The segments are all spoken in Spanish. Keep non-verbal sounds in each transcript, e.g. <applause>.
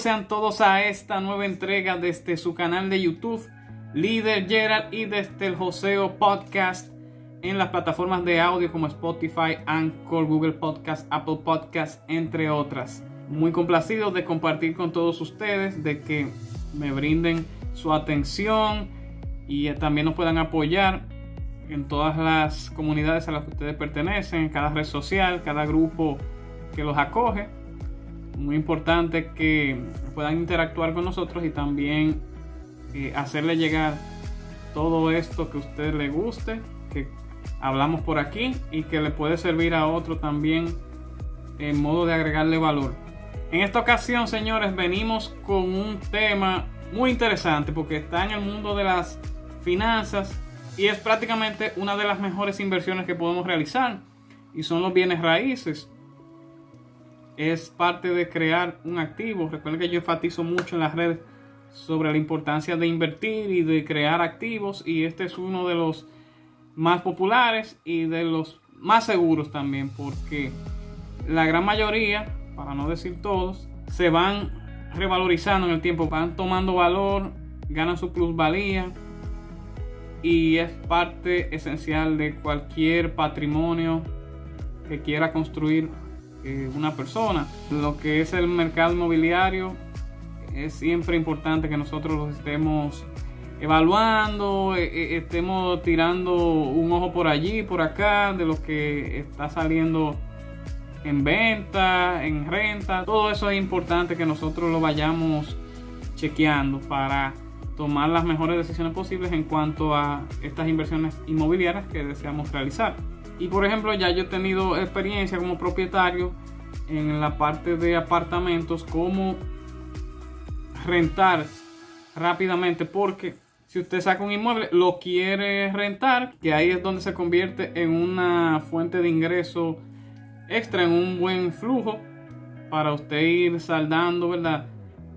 Sean todos a esta nueva entrega desde su canal de YouTube, Líder Gerald, y desde el Joseo Podcast en las plataformas de audio como Spotify, Anchor, Google Podcast, Apple Podcast, entre otras. Muy complacido de compartir con todos ustedes, de que me brinden su atención y también nos puedan apoyar en todas las comunidades a las que ustedes pertenecen, en cada red social, cada grupo que los acoge. Muy importante que puedan interactuar con nosotros y también eh, hacerle llegar todo esto que a usted le guste, que hablamos por aquí y que le puede servir a otro también en modo de agregarle valor. En esta ocasión, señores, venimos con un tema muy interesante porque está en el mundo de las finanzas y es prácticamente una de las mejores inversiones que podemos realizar y son los bienes raíces. Es parte de crear un activo. Recuerden que yo enfatizo mucho en las redes sobre la importancia de invertir y de crear activos y este es uno de los más populares y de los más seguros también porque la gran mayoría, para no decir todos, se van revalorizando en el tiempo, van tomando valor, ganan su plusvalía y es parte esencial de cualquier patrimonio que quiera construir eh, una persona. Lo que es el mercado inmobiliario es siempre importante que nosotros lo estemos evaluando, eh, eh, estemos tirando un ojo por allí, por acá, de lo que está saliendo en venta, en renta. Todo eso es importante que nosotros lo vayamos chequeando para tomar las mejores decisiones posibles en cuanto a estas inversiones inmobiliarias que deseamos realizar. Y por ejemplo, ya yo he tenido experiencia como propietario en la parte de apartamentos, como rentar rápidamente, porque si usted saca un inmueble, lo quiere rentar, que ahí es donde se convierte en una fuente de ingreso extra, en un buen flujo para usted ir saldando, ¿verdad?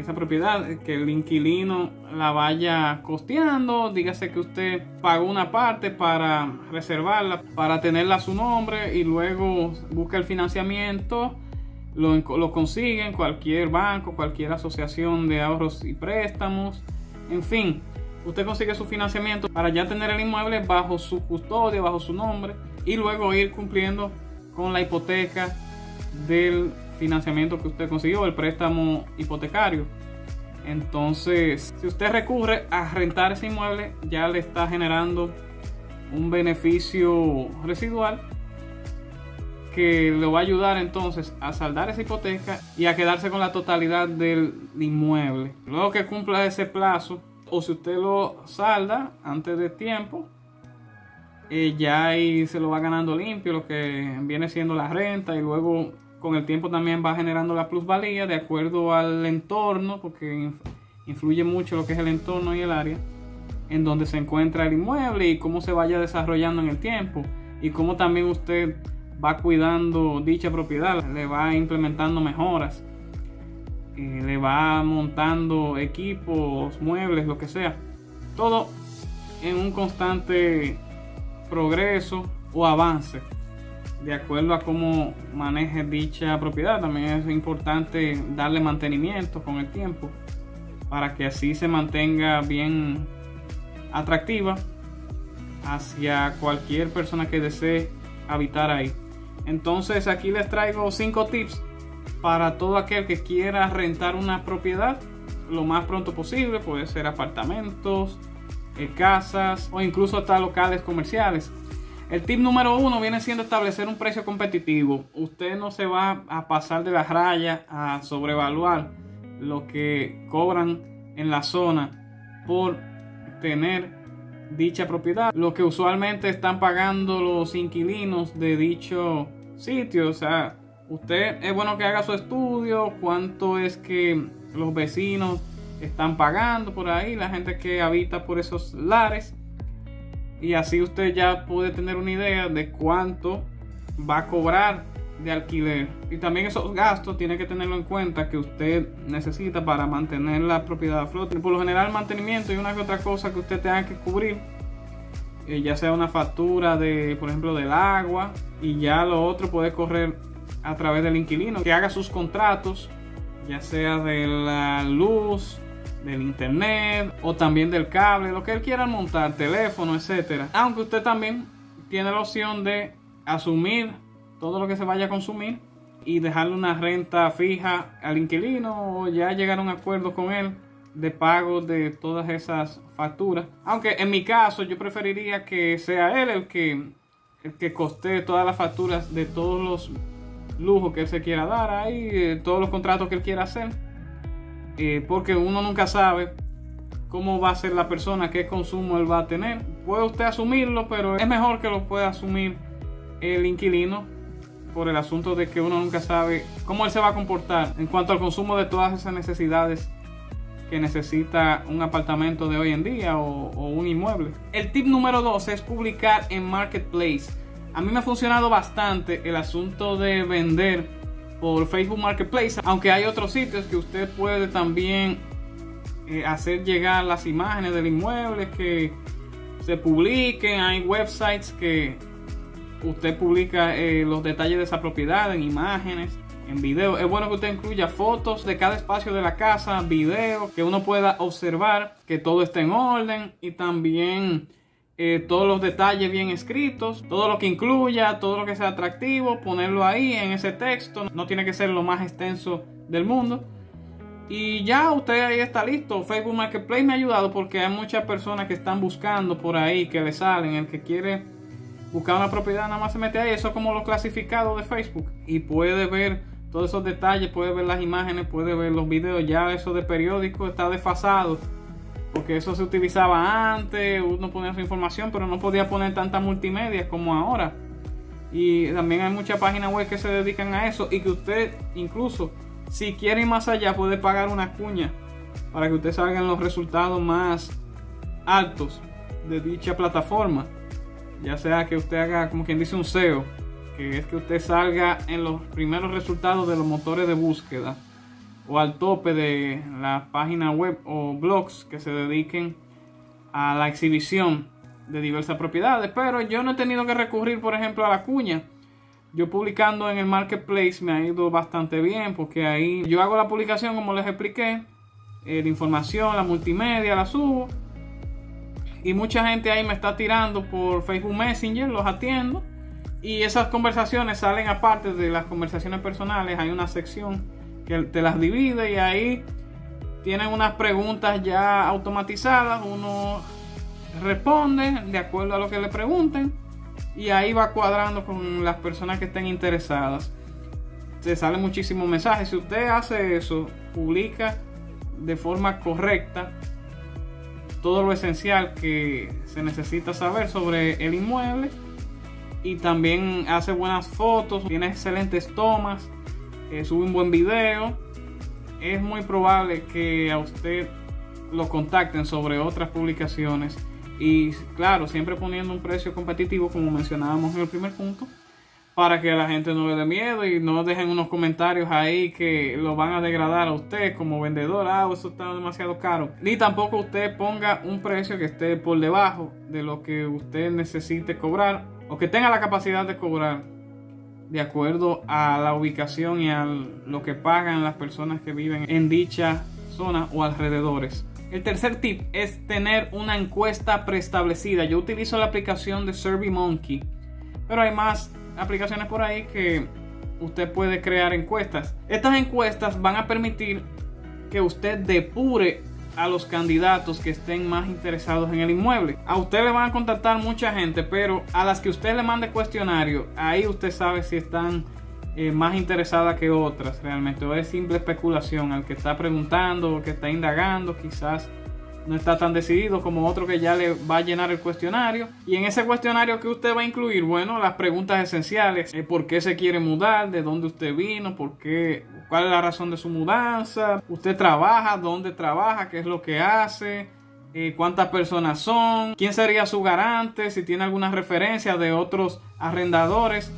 Esa propiedad, que el inquilino la vaya costeando, dígase que usted pagó una parte para reservarla, para tenerla a su nombre y luego busca el financiamiento, lo, lo consigue en cualquier banco, cualquier asociación de ahorros y préstamos, en fin, usted consigue su financiamiento para ya tener el inmueble bajo su custodia, bajo su nombre y luego ir cumpliendo con la hipoteca del financiamiento que usted consiguió, el préstamo hipotecario. Entonces, si usted recurre a rentar ese inmueble, ya le está generando un beneficio residual que le va a ayudar entonces a saldar esa hipoteca y a quedarse con la totalidad del inmueble. Luego que cumpla ese plazo, o si usted lo salda antes de tiempo, eh, ya ahí se lo va ganando limpio lo que viene siendo la renta y luego con el tiempo también va generando la plusvalía de acuerdo al entorno, porque influye mucho lo que es el entorno y el área en donde se encuentra el inmueble y cómo se vaya desarrollando en el tiempo y cómo también usted va cuidando dicha propiedad, le va implementando mejoras, eh, le va montando equipos, muebles, lo que sea. Todo en un constante progreso o avance de acuerdo a cómo maneje dicha propiedad. También es importante darle mantenimiento con el tiempo para que así se mantenga bien atractiva hacia cualquier persona que desee habitar ahí. Entonces aquí les traigo 5 tips para todo aquel que quiera rentar una propiedad lo más pronto posible. Puede ser apartamentos, eh, casas o incluso hasta locales comerciales. El tip número uno viene siendo establecer un precio competitivo. Usted no se va a pasar de la raya a sobrevaluar lo que cobran en la zona por tener dicha propiedad. Lo que usualmente están pagando los inquilinos de dicho sitio. O sea, usted es bueno que haga su estudio. Cuánto es que los vecinos están pagando por ahí. La gente que habita por esos lares y así usted ya puede tener una idea de cuánto va a cobrar de alquiler. Y también esos gastos tiene que tenerlo en cuenta que usted necesita para mantener la propiedad a flote. Por lo general mantenimiento y una que otra cosa que usted tenga que cubrir. Eh, ya sea una factura de, por ejemplo, del agua. Y ya lo otro puede correr a través del inquilino. Que haga sus contratos ya sea de la luz, del internet o también del cable, lo que él quiera montar, teléfono, etcétera. Aunque usted también tiene la opción de asumir todo lo que se vaya a consumir y dejarle una renta fija al inquilino o ya llegar a un acuerdo con él de pago de todas esas facturas. Aunque en mi caso yo preferiría que sea él el que, el que coste todas las facturas de todos los lujos que él se quiera dar ahí, todos los contratos que él quiera hacer. Eh, porque uno nunca sabe cómo va a ser la persona, qué consumo él va a tener. Puede usted asumirlo, pero es mejor que lo pueda asumir el inquilino por el asunto de que uno nunca sabe cómo él se va a comportar en cuanto al consumo de todas esas necesidades que necesita un apartamento de hoy en día o, un inmueble. El tip número 2 es publicar en Marketplace. A mí me ha funcionado bastante el asunto de vender por Facebook Marketplace, aunque hay otros sitios que usted puede también eh, hacer llegar las imágenes del inmueble que se publiquen. Hay websites que usted publica eh, los detalles de esa propiedad en imágenes, en video. Es bueno que usted incluya fotos de cada espacio de la casa, video, que uno pueda observar que todo esté en orden y también eh, todos los detalles bien escritos, todo lo que incluya, todo lo que sea atractivo, ponerlo ahí en ese texto. No tiene que ser lo más extenso del mundo. Y ya usted ahí está listo. Facebook Marketplace me ha ayudado porque hay muchas personas que están buscando por ahí, que le salen. El que quiere buscar una propiedad nada más se mete ahí, eso es como lo clasificado de Facebook y puede ver todos esos detalles, puede ver las imágenes, puede ver los videos, ya eso de periódico está desfasado porque eso se utilizaba antes, uno ponía su información pero no podía poner tanta multimedia como ahora. Y también hay muchas páginas web que se dedican a eso y que usted incluso si quiere ir más allá puede pagar una cuña para que usted salga en los resultados más altos de dicha plataforma. Ya sea que usted haga como quien dice un SEO, que es que usted salga en los primeros resultados de los motores de búsqueda o al tope de la página web o blogs que se dediquen a la exhibición de diversas propiedades. Pero yo no he tenido que recurrir, por ejemplo, a la cuña. Yo publicando en el marketplace me ha ido bastante bien porque ahí yo hago la publicación como les expliqué, eh, la información, la multimedia la subo y mucha gente ahí me está tirando por Facebook Messenger, los atiendo. Y esas conversaciones salen aparte de las conversaciones personales. Hay una sección que te las divide y ahí tienen unas preguntas ya automatizadas. Uno responde de acuerdo a lo que le pregunten y ahí va cuadrando con las personas que estén interesadas. Se salen muchísimos mensajes. Si usted hace eso, publica de forma correcta todo lo esencial que se necesita saber sobre el inmueble y también hace buenas fotos, tiene excelentes tomas, eh, sube un buen video. Es muy probable que a usted lo contacten sobre otras publicaciones y claro, siempre poniendo un precio competitivo como mencionábamos en el primer punto para que la gente no le dé miedo y no dejen unos comentarios ahí que lo van a degradar a usted como vendedor, ah, eso está demasiado caro. Ni tampoco usted ponga un precio que esté por debajo de lo que usted necesite cobrar o que tenga la capacidad de cobrar de acuerdo a la ubicación y a lo que pagan las personas que viven en dicha zona o alrededores. El tercer tip es tener una encuesta preestablecida. Yo utilizo la aplicación de SurveyMonkey, pero hay más aplicaciones por ahí que usted puede crear encuestas. Estas encuestas van a permitir que usted depure a los candidatos que estén más interesados en el inmueble. A usted le van a contactar mucha gente, pero a las que usted le mande cuestionario, ahí usted sabe si están eh, más interesadas que otras realmente. O es simple especulación al que está preguntando o que está indagando, quizás no está tan decidido como otro que ya le va a llenar el cuestionario. Y en ese cuestionario que usted va a incluir, bueno, las preguntas esenciales, eh, por qué se quiere mudar, de dónde usted vino, por qué, cuál es la razón de su mudanza, usted trabaja, dónde trabaja, qué es lo que hace, eh, cuántas personas son, quién sería su garante, si tiene alguna referencia de otros arrendadores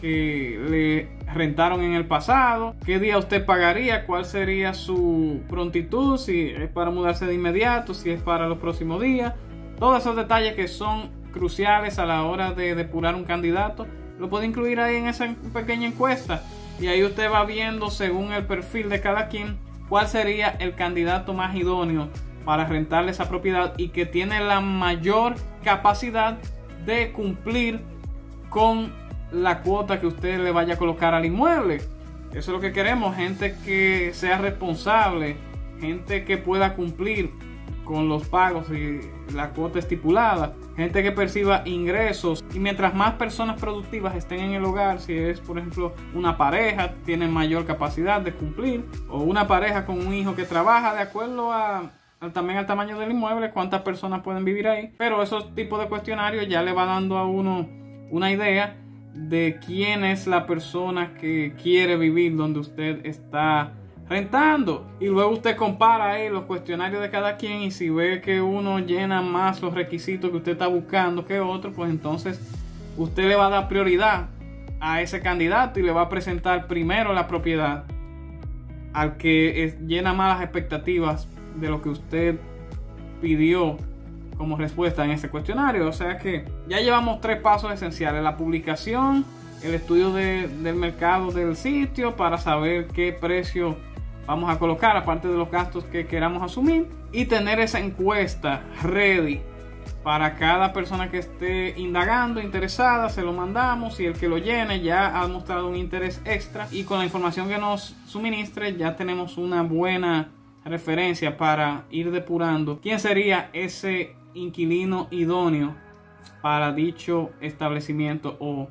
que le rentaron en el pasado, qué día usted pagaría, cuál sería su prontitud, si es para mudarse de inmediato, si es para los próximos días, todos esos detalles que son cruciales a la hora de depurar un candidato, lo puede incluir ahí en esa pequeña encuesta. Y ahí usted va viendo según el perfil de cada quien cuál sería el candidato más idóneo para rentarle esa propiedad y que tiene la mayor capacidad de cumplir con la cuota que usted le vaya a colocar al inmueble. Eso es lo que queremos, gente que sea responsable, gente que pueda cumplir con los pagos y la cuota estipulada, gente que perciba ingresos y mientras más personas productivas estén en el hogar, si es por ejemplo una pareja, tienen mayor capacidad de cumplir o una pareja con un hijo que trabaja de acuerdo a también al tamaño del inmueble, cuántas personas pueden vivir ahí. Pero esos tipos de cuestionarios ya le va dando a uno una idea de quién es la persona que quiere vivir donde usted está rentando. Y luego usted compara ahí los cuestionarios de cada quien y si ve que uno llena más los requisitos que usted está buscando que otro, pues entonces usted le va a dar prioridad a ese candidato y le va a presentar primero la propiedad al que llena más las expectativas de lo que usted pidió como respuesta en ese cuestionario. O sea que ya llevamos tres pasos esenciales. La publicación, el estudio del mercado del sitio para saber qué precio vamos a colocar, aparte de los gastos que queramos asumir. Y tener esa encuesta ready para cada persona que esté indagando, interesada, se lo mandamos y el que lo llene ya ha mostrado un interés extra y con la información que nos suministre ya tenemos una buena referencia para ir depurando quién sería ese inquilino idóneo para dicho establecimiento o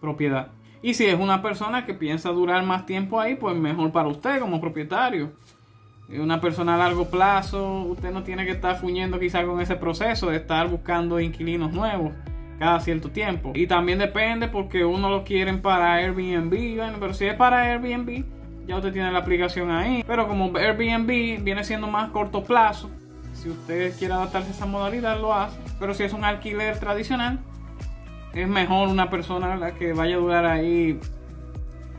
propiedad. Y si es una persona que piensa durar más tiempo ahí, pues mejor para usted como propietario. Una persona a largo plazo, usted no tiene que estar fuñendo quizá con ese proceso de estar buscando inquilinos nuevos cada cierto tiempo. Y también depende porque uno lo quieren para Airbnb, bueno, pero si es para Airbnb, ya usted tiene la aplicación ahí. Pero como Airbnb viene siendo más corto plazo, si usted quiere adaptarse a esa modalidad, lo hace. Pero si es un alquiler tradicional, es mejor una persona la que vaya a durar ahí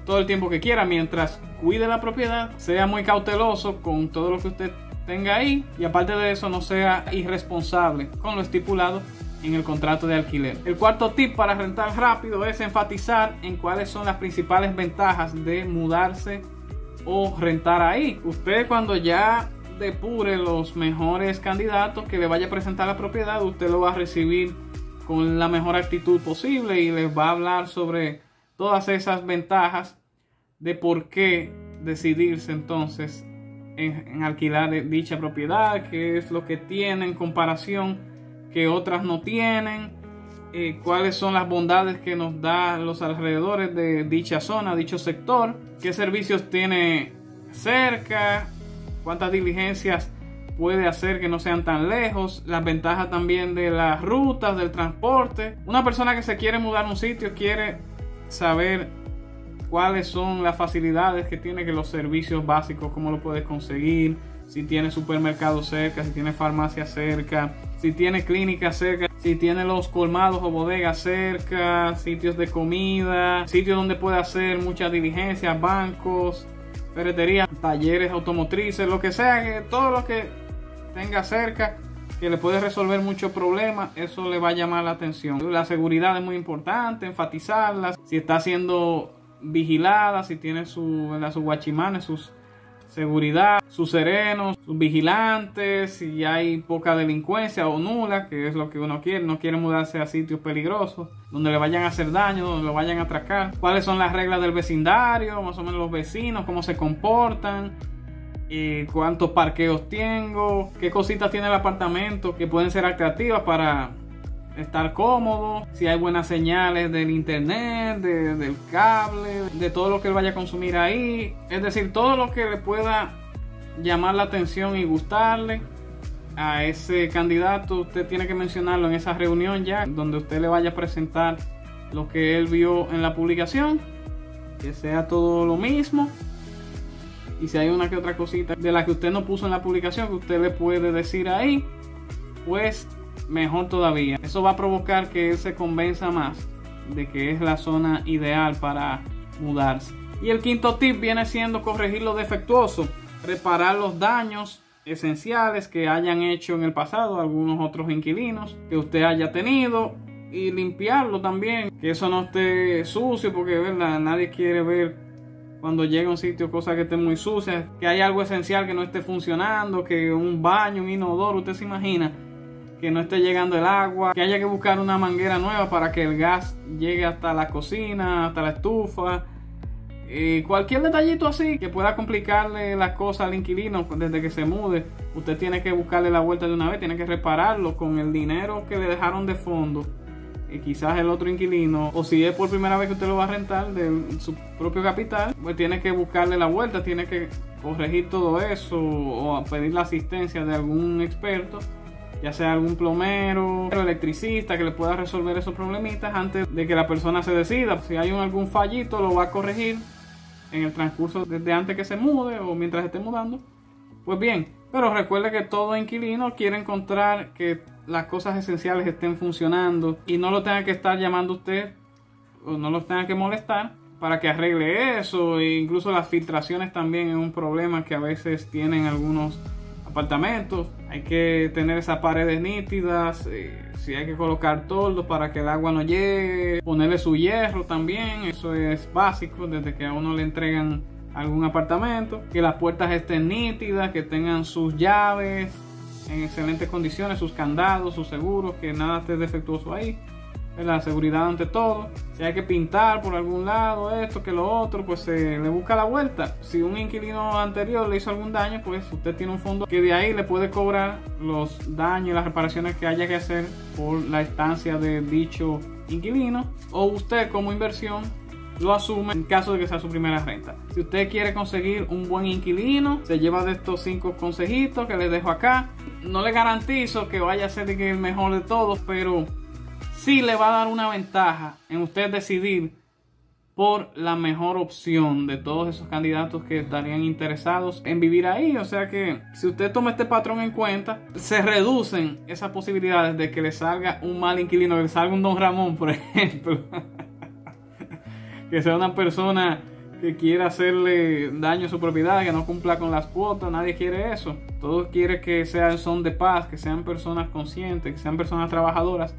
todo el tiempo que quiera mientras cuide la propiedad, sea muy cauteloso con todo lo que usted tenga ahí y aparte de eso no sea irresponsable con lo estipulado en el contrato de alquiler. El cuarto tip para rentar rápido es enfatizar en cuáles son las principales ventajas de mudarse o rentar ahí. Usted cuando ya depure los mejores candidatos que le vaya a presentar la propiedad, usted lo va a recibir con la mejor actitud posible y les va a hablar sobre todas esas ventajas de por qué decidirse entonces en, alquilar dicha propiedad, qué es lo que tiene en comparación que otras no tienen, eh, cuáles son las bondades que nos da los alrededores de dicha zona, dicho sector, qué servicios tiene cerca, cuántas diligencias puede hacer que no sean tan lejos, las ventajas también de las rutas, del transporte. Una persona que se quiere mudar a un sitio quiere saber cuáles son las facilidades que tiene, que los servicios básicos, cómo lo puedes conseguir, si tiene supermercado cerca, si tiene farmacia cerca, si tiene clínica cerca, si tiene los colmados o bodegas cerca, sitios de comida, sitios donde puede hacer muchas diligencias, bancos, ferreterías, talleres automotrices, lo que sea, que todo lo que tenga cerca que le puede resolver muchos problemas, eso le va a llamar la atención. La seguridad es muy importante, enfatizarla. Si está siendo vigilada, si tiene su, sus guachimanes, sus seguridad, sus serenos, sus vigilantes, si hay poca delincuencia o nula, que es lo que uno quiere, no quiere mudarse a sitios peligrosos, donde le vayan a hacer daño, donde lo vayan a atracar. ¿Cuáles son las reglas del vecindario? Más o menos los vecinos, cómo se comportan. Y cuántos parqueos tengo, qué cositas tiene el apartamento que pueden ser atractivas para estar cómodo, si hay buenas señales del internet, del cable, de todo lo que él vaya a consumir ahí. Es decir, todo lo que le pueda llamar la atención y gustarle a ese candidato, usted tiene que mencionarlo en esa reunión ya, donde usted le vaya a presentar lo que él vio en la publicación, que sea todo lo mismo. Y si hay una que otra cosita de la que usted no puso en la publicación, que usted le puede decir ahí, pues mejor todavía. Eso va a provocar que él se convenza más de que es la zona ideal para mudarse. Y el quinto tip viene siendo corregir lo defectuoso, reparar los daños esenciales que hayan hecho en el pasado algunos otros inquilinos que usted haya tenido y limpiarlo también, que eso no esté sucio porque ¿verdad? nadie quiere ver cuando llega a un sitio cosas que estén muy sucias, que hay algo esencial que no esté funcionando, que un baño, un inodoro, usted se imagina que no esté llegando el agua, que haya que buscar una manguera nueva para que el gas llegue hasta la cocina, hasta la estufa. Cualquier detallito así que pueda complicarle las cosas al inquilino desde que se mude, usted tiene que buscarle la vuelta de una vez, tiene que repararlo con el dinero que le dejaron de fondo. Y quizás el otro inquilino, o si es por primera vez que usted lo va a rentar de su propio capital, pues tiene que buscarle la vuelta, tiene que corregir todo eso o pedir la asistencia de algún experto ya sea algún plomero, electricista que le pueda resolver esos problemitas antes de que la persona se decida. Si hay algún fallito, lo va a corregir en el transcurso desde antes que se mude o mientras esté mudando. Pues bien, pero recuerde que todo inquilino quiere encontrar que las cosas esenciales estén funcionando y no lo tenga que estar llamando usted o no lo tenga que molestar para que arregle eso. E incluso las filtraciones también es un problema que a veces tienen algunos apartamentos. Hay que tener esas paredes nítidas. Eh, si hay que colocar toldos para que el agua no llegue. Ponerle su hierro también. Eso es básico desde que a uno le entregan algún apartamento. Que las puertas estén nítidas. Que tengan sus llaves en excelentes condiciones. Sus candados, sus seguros. Que nada esté defectuoso ahí la seguridad ante todo. Si hay que pintar por algún lado, esto, que lo otro, pues se le busca la vuelta. Si un inquilino anterior le hizo algún daño, pues usted tiene un fondo que de ahí le puede cobrar los daños y las reparaciones que haya que hacer por la estancia de dicho inquilino. O usted como inversión lo asume en caso de que sea su primera renta. Si usted quiere conseguir un buen inquilino, se lleva de estos cinco consejitos que les dejo acá. No le garantizo que vaya a ser el mejor de todos, pero sí le va a dar una ventaja en usted decidir por la mejor opción de todos esos candidatos que estarían interesados en vivir ahí. O sea que si usted toma este patrón en cuenta, se reducen esas posibilidades de que le salga un mal inquilino, que le salga un don Ramón, por <laughs> ejemplo. que sea una persona que quiera hacerle daño a su propiedad, que no cumpla con las cuotas, nadie quiere eso. Todos quieren que sean son de paz, que sean personas conscientes, que sean personas trabajadoras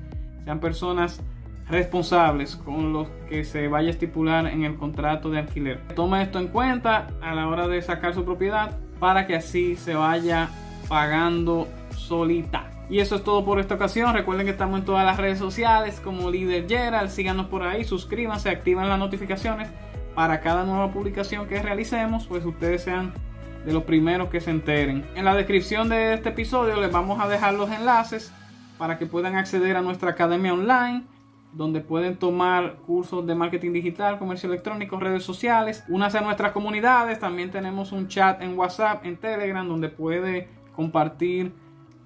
sean personas responsables con los que se vaya a estipular en el contrato de alquiler. Toma esto en cuenta a la hora de sacar su propiedad para que así se vaya pagando solita. Y eso es todo por esta ocasión. Recuerden que estamos en todas las redes sociales como Líder Gerald. Síganos por ahí, suscríbanse, activen las notificaciones para cada nueva publicación que realicemos, pues ustedes sean de los primeros que se enteren. En la descripción de este episodio les vamos a dejar los enlaces para que puedan acceder a nuestra academia online donde pueden tomar cursos de marketing digital, comercio electrónico, redes sociales, unas a nuestras comunidades, también tenemos un chat en WhatsApp, en Telegram, donde puede compartir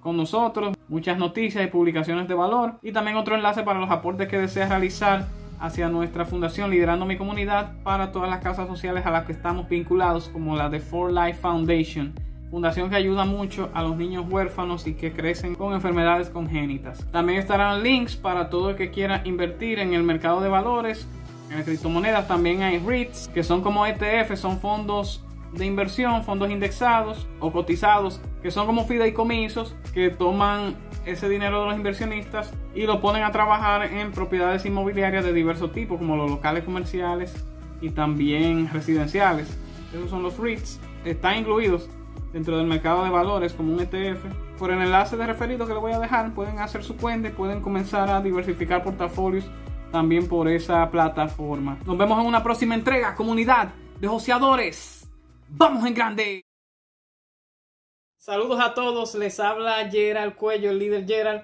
con nosotros muchas noticias y publicaciones de valor. Y también otro enlace para los aportes que desea realizar hacia nuestra fundación Liderando mi comunidad para todas las casas sociales a las que estamos vinculados como la de For Life Foundation fundación que ayuda mucho a los niños huérfanos y que crecen con enfermedades congénitas. También estarán links para todo el que quiera invertir en el mercado de valores, en criptomonedas. También hay REITs, que son como ETF, son fondos de inversión, fondos indexados o cotizados, que son como fideicomisos que toman ese dinero de los inversionistas y lo ponen a trabajar en propiedades inmobiliarias de diversos tipos, como los locales comerciales y también residenciales. Esos son los REITs. Están incluidos dentro del mercado de valores como un ETF. Por el enlace de referido que les voy a dejar, pueden hacer su cuenta y pueden comenzar a diversificar portafolios también por esa plataforma. Nos vemos en una próxima entrega, comunidad de joseadores. ¡Vamos en grande! Saludos a todos, les habla Gerald Cuello, el líder Gerald.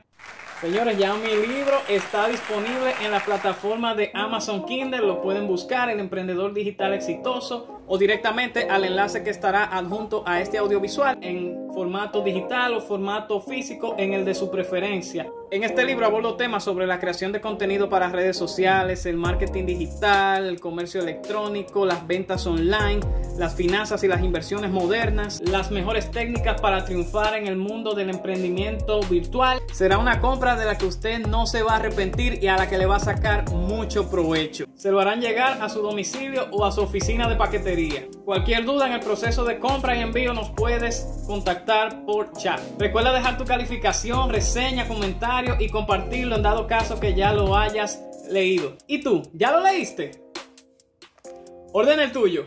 Señores, ya mi libro está disponible en la plataforma de Amazon Kindle. Lo pueden buscar, El Emprendedor Digital Exitoso, o directamente al enlace que estará adjunto a este audiovisual en formato digital o formato físico en el de su preferencia. En este libro abordo temas sobre la creación de contenido para redes sociales, el marketing digital, el comercio electrónico, las ventas online, las finanzas y las inversiones modernas, las mejores técnicas para triunfar en el mundo del emprendimiento virtual. Será una compra de la que usted no se va a arrepentir y a la que le va a sacar mucho provecho. Se lo harán llegar a su domicilio o a su oficina de paquetería. Cualquier duda en el proceso de compra y envío nos puedes por chat. Recuerda dejar tu calificación, reseña, comentario y compartirlo en dado caso que ya lo hayas leído. ¿Y tú? ¿Ya lo leíste? Ordena el tuyo.